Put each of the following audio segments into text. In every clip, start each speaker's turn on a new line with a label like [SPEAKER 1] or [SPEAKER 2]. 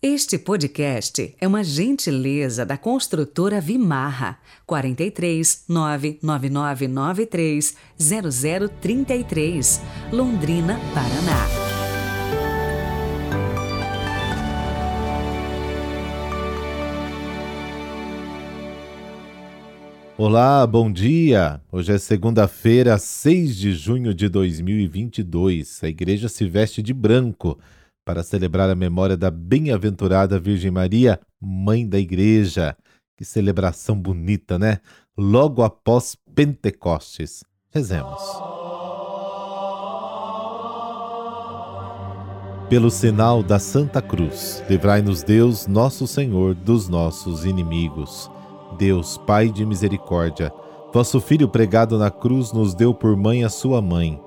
[SPEAKER 1] Este podcast é uma gentileza da construtora Vimarra 43 99993 0033, Londrina, Paraná.
[SPEAKER 2] Olá, bom dia! Hoje é segunda-feira, 6 de junho de 2022. A igreja se veste de branco para celebrar a memória da bem-aventurada Virgem Maria, mãe da Igreja. Que celebração bonita, né? Logo após Pentecostes. Rezemos. Pelo sinal da Santa Cruz, livrai-nos Deus, nosso Senhor, dos nossos inimigos. Deus, Pai de misericórdia, vosso Filho pregado na cruz nos deu por mãe a sua mãe.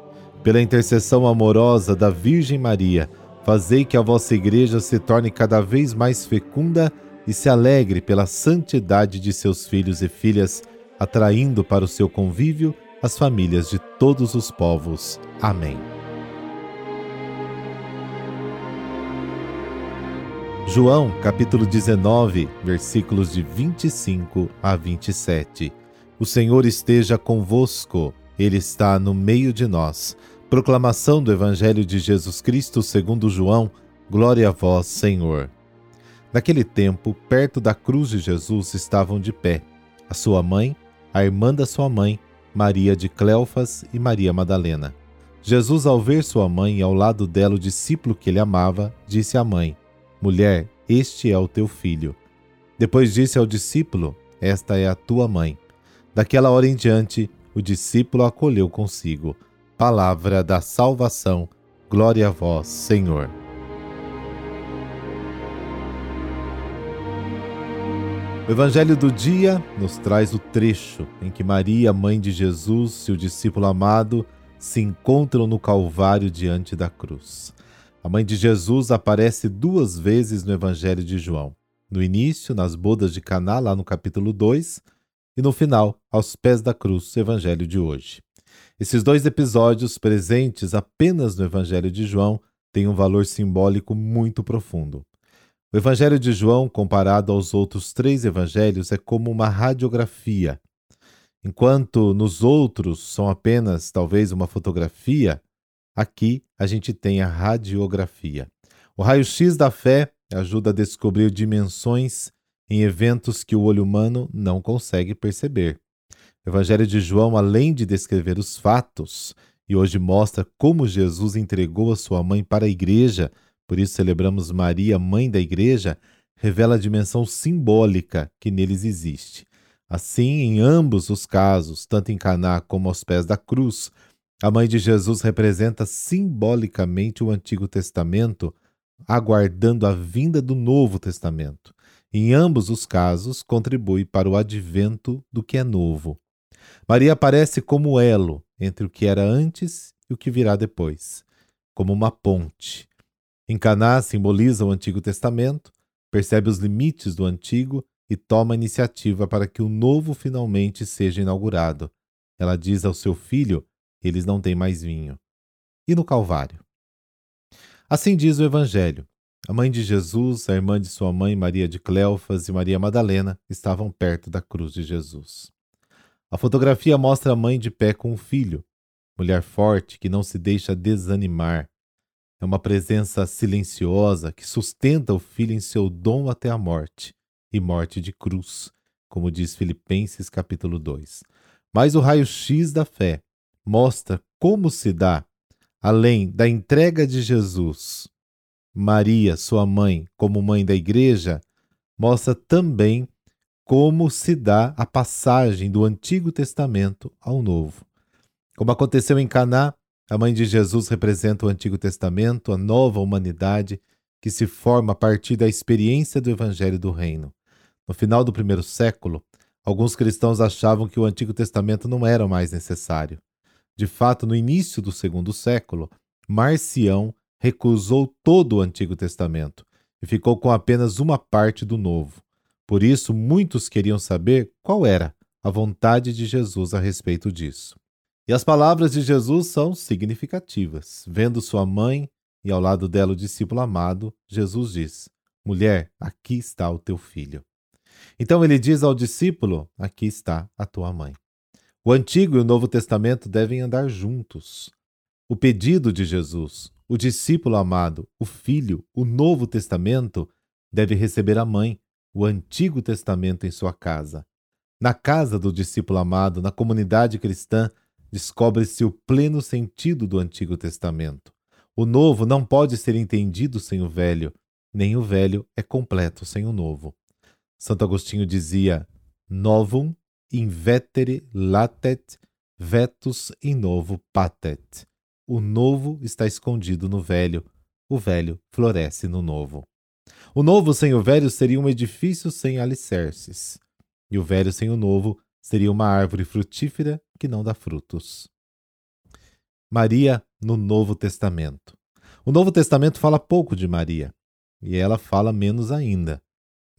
[SPEAKER 2] Pela intercessão amorosa da Virgem Maria, Fazei que a vossa igreja se torne cada vez mais fecunda e se alegre pela santidade de seus filhos e filhas, atraindo para o seu convívio as famílias de todos os povos. Amém. João, capítulo 19, versículos de 25 a 27. O Senhor esteja convosco, Ele está no meio de nós. Proclamação do Evangelho de Jesus Cristo segundo João. Glória a vós, Senhor. Naquele tempo, perto da cruz de Jesus estavam de pé a sua mãe, a irmã da sua mãe, Maria de Cleofas e Maria Madalena. Jesus, ao ver sua mãe e ao lado dela o discípulo que ele amava, disse à mãe: Mulher, este é o teu filho. Depois disse ao discípulo: Esta é a tua mãe. Daquela hora em diante, o discípulo a acolheu consigo. Palavra da salvação. Glória a vós, Senhor. O Evangelho do dia nos traz o trecho em que Maria, mãe de Jesus e o discípulo amado se encontram no Calvário diante da cruz. A mãe de Jesus aparece duas vezes no Evangelho de João. No início, nas bodas de Caná, lá no capítulo 2, e no final, aos pés da cruz, Evangelho de hoje. Esses dois episódios, presentes apenas no Evangelho de João, têm um valor simbólico muito profundo. O Evangelho de João, comparado aos outros três evangelhos, é como uma radiografia. Enquanto nos outros são apenas talvez uma fotografia, aqui a gente tem a radiografia. O raio-x da fé ajuda a descobrir dimensões em eventos que o olho humano não consegue perceber. O Evangelho de João, além de descrever os fatos, e hoje mostra como Jesus entregou a sua mãe para a igreja, por isso celebramos Maria, mãe da igreja, revela a dimensão simbólica que neles existe. Assim, em ambos os casos, tanto em Caná como aos pés da cruz, a mãe de Jesus representa simbolicamente o Antigo Testamento, aguardando a vinda do Novo Testamento. Em ambos os casos, contribui para o advento do que é novo. Maria aparece como elo entre o que era antes e o que virá depois, como uma ponte. Em Caná simboliza o Antigo Testamento, percebe os limites do antigo e toma a iniciativa para que o novo finalmente seja inaugurado. Ela diz ao seu filho: eles não têm mais vinho. E no Calvário? Assim diz o Evangelho. A mãe de Jesus, a irmã de sua mãe, Maria de Cleofas e Maria Madalena, estavam perto da cruz de Jesus. A fotografia mostra a mãe de pé com o filho, mulher forte que não se deixa desanimar. É uma presença silenciosa que sustenta o filho em seu dom até a morte, e morte de cruz, como diz Filipenses capítulo 2. Mas o raio-x da fé mostra como se dá, além da entrega de Jesus, Maria, sua mãe, como mãe da igreja, mostra também como se dá a passagem do Antigo Testamento ao Novo. Como aconteceu em Caná, a mãe de Jesus representa o Antigo Testamento, a nova humanidade que se forma a partir da experiência do Evangelho do Reino. No final do primeiro século, alguns cristãos achavam que o Antigo Testamento não era mais necessário. De fato, no início do segundo século, Marcião recusou todo o Antigo Testamento e ficou com apenas uma parte do Novo. Por isso, muitos queriam saber qual era a vontade de Jesus a respeito disso. E as palavras de Jesus são significativas. Vendo sua mãe e ao lado dela o discípulo amado, Jesus diz: Mulher, aqui está o teu filho. Então ele diz ao discípulo: Aqui está a tua mãe. O Antigo e o Novo Testamento devem andar juntos. O pedido de Jesus, o discípulo amado, o filho, o Novo Testamento, deve receber a mãe, o Antigo Testamento em sua casa. Na casa do discípulo amado, na comunidade cristã, descobre-se o pleno sentido do Antigo Testamento. O novo não pode ser entendido sem o velho, nem o velho é completo sem o novo. Santo Agostinho dizia: Novum invetere latet, vetus in novo patet. O novo está escondido no velho, o velho floresce no novo. O novo sem o velho seria um edifício sem alicerces, e o velho sem o novo seria uma árvore frutífera que não dá frutos. Maria no Novo Testamento. O Novo Testamento fala pouco de Maria, e ela fala menos ainda.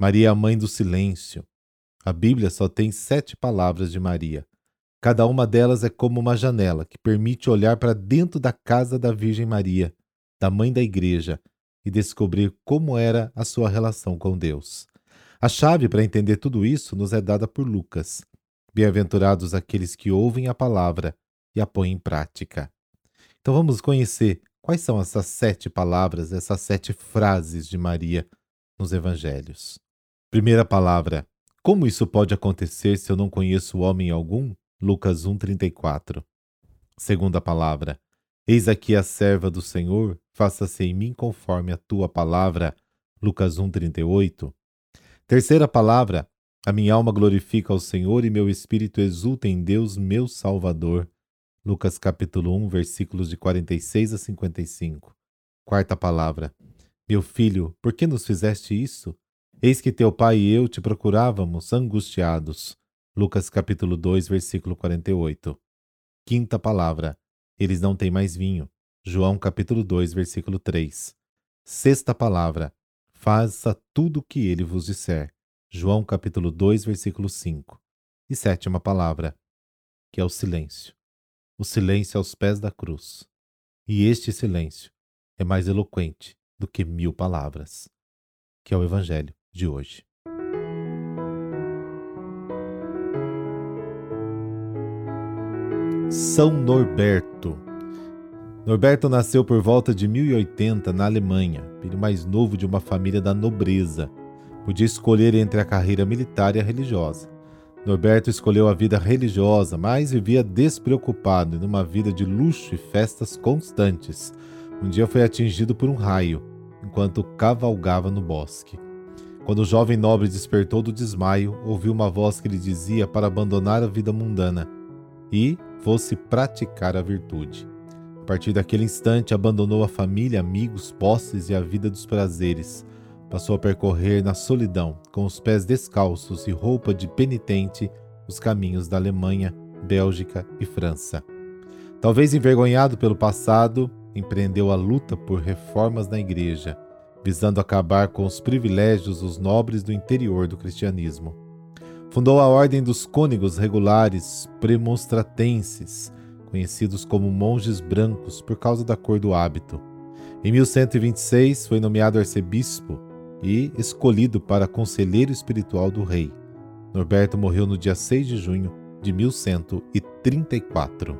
[SPEAKER 2] Maria é a mãe do silêncio. A Bíblia só tem sete palavras de Maria. Cada uma delas é como uma janela que permite olhar para dentro da casa da Virgem Maria, da mãe da Igreja, e descobrir como era a sua relação com Deus. A chave para entender tudo isso nos é dada por Lucas. Bem-aventurados aqueles que ouvem a palavra e a põem em prática. Então vamos conhecer quais são essas sete palavras, essas sete frases de Maria nos evangelhos. Primeira palavra: Como isso pode acontecer se eu não conheço homem algum? Lucas 1:34. Segunda palavra: Eis aqui a serva do Senhor, faça-se em mim conforme a tua palavra. Lucas 1:38. Terceira palavra: A minha alma glorifica ao Senhor e meu espírito exulta em Deus, meu Salvador. Lucas capítulo 1, versículos de 46 a 55. Quarta palavra: Meu filho, por que nos fizeste isso? Eis que teu pai e eu te procurávamos angustiados. Lucas capítulo 2, versículo 48. Quinta palavra: Eles não têm mais vinho. João capítulo 2, versículo 3. Sexta palavra: Faça tudo o que ele vos disser. João capítulo 2, versículo 5. E sétima palavra, que é o silêncio. O silêncio aos pés da cruz. E este silêncio é mais eloquente do que mil palavras, que é o Evangelho de hoje. São Norberto. Norberto nasceu por volta de 1080 na Alemanha, filho mais novo de uma família da nobreza. Podia escolher entre a carreira militar e a religiosa. Norberto escolheu a vida religiosa, mas vivia despreocupado em uma vida de luxo e festas constantes. Um dia foi atingido por um raio, enquanto cavalgava no bosque. Quando o jovem nobre despertou do desmaio, ouviu uma voz que lhe dizia para abandonar a vida mundana e fosse praticar a virtude. A partir daquele instante, abandonou a família, amigos, posses e a vida dos prazeres. Passou a percorrer na solidão, com os pés descalços e roupa de penitente, os caminhos da Alemanha, Bélgica e França. Talvez envergonhado pelo passado, empreendeu a luta por reformas na igreja visando acabar com os privilégios dos nobres do interior do cristianismo. Fundou a Ordem dos Cônegos Regulares Premonstratenses, conhecidos como monges brancos por causa da cor do hábito. Em 1126 foi nomeado arcebispo e escolhido para conselheiro espiritual do rei. Norberto morreu no dia 6 de junho de 1134.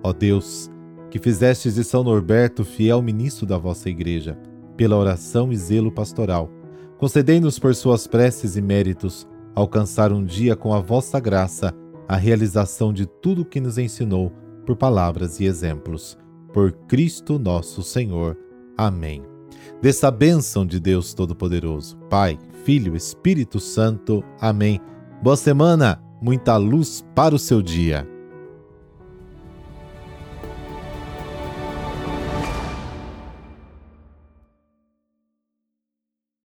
[SPEAKER 2] Ó Deus, que fizestes de São Norberto fiel ministro da vossa Igreja, pela oração e zelo pastoral. Concedei-nos por suas preces e méritos alcançar um dia com a vossa graça a realização de tudo o que nos ensinou por palavras e exemplos. Por Cristo nosso Senhor. Amém. Dessa bênção de Deus Todo-Poderoso, Pai, Filho, Espírito Santo. Amém. Boa semana, muita luz para o seu dia.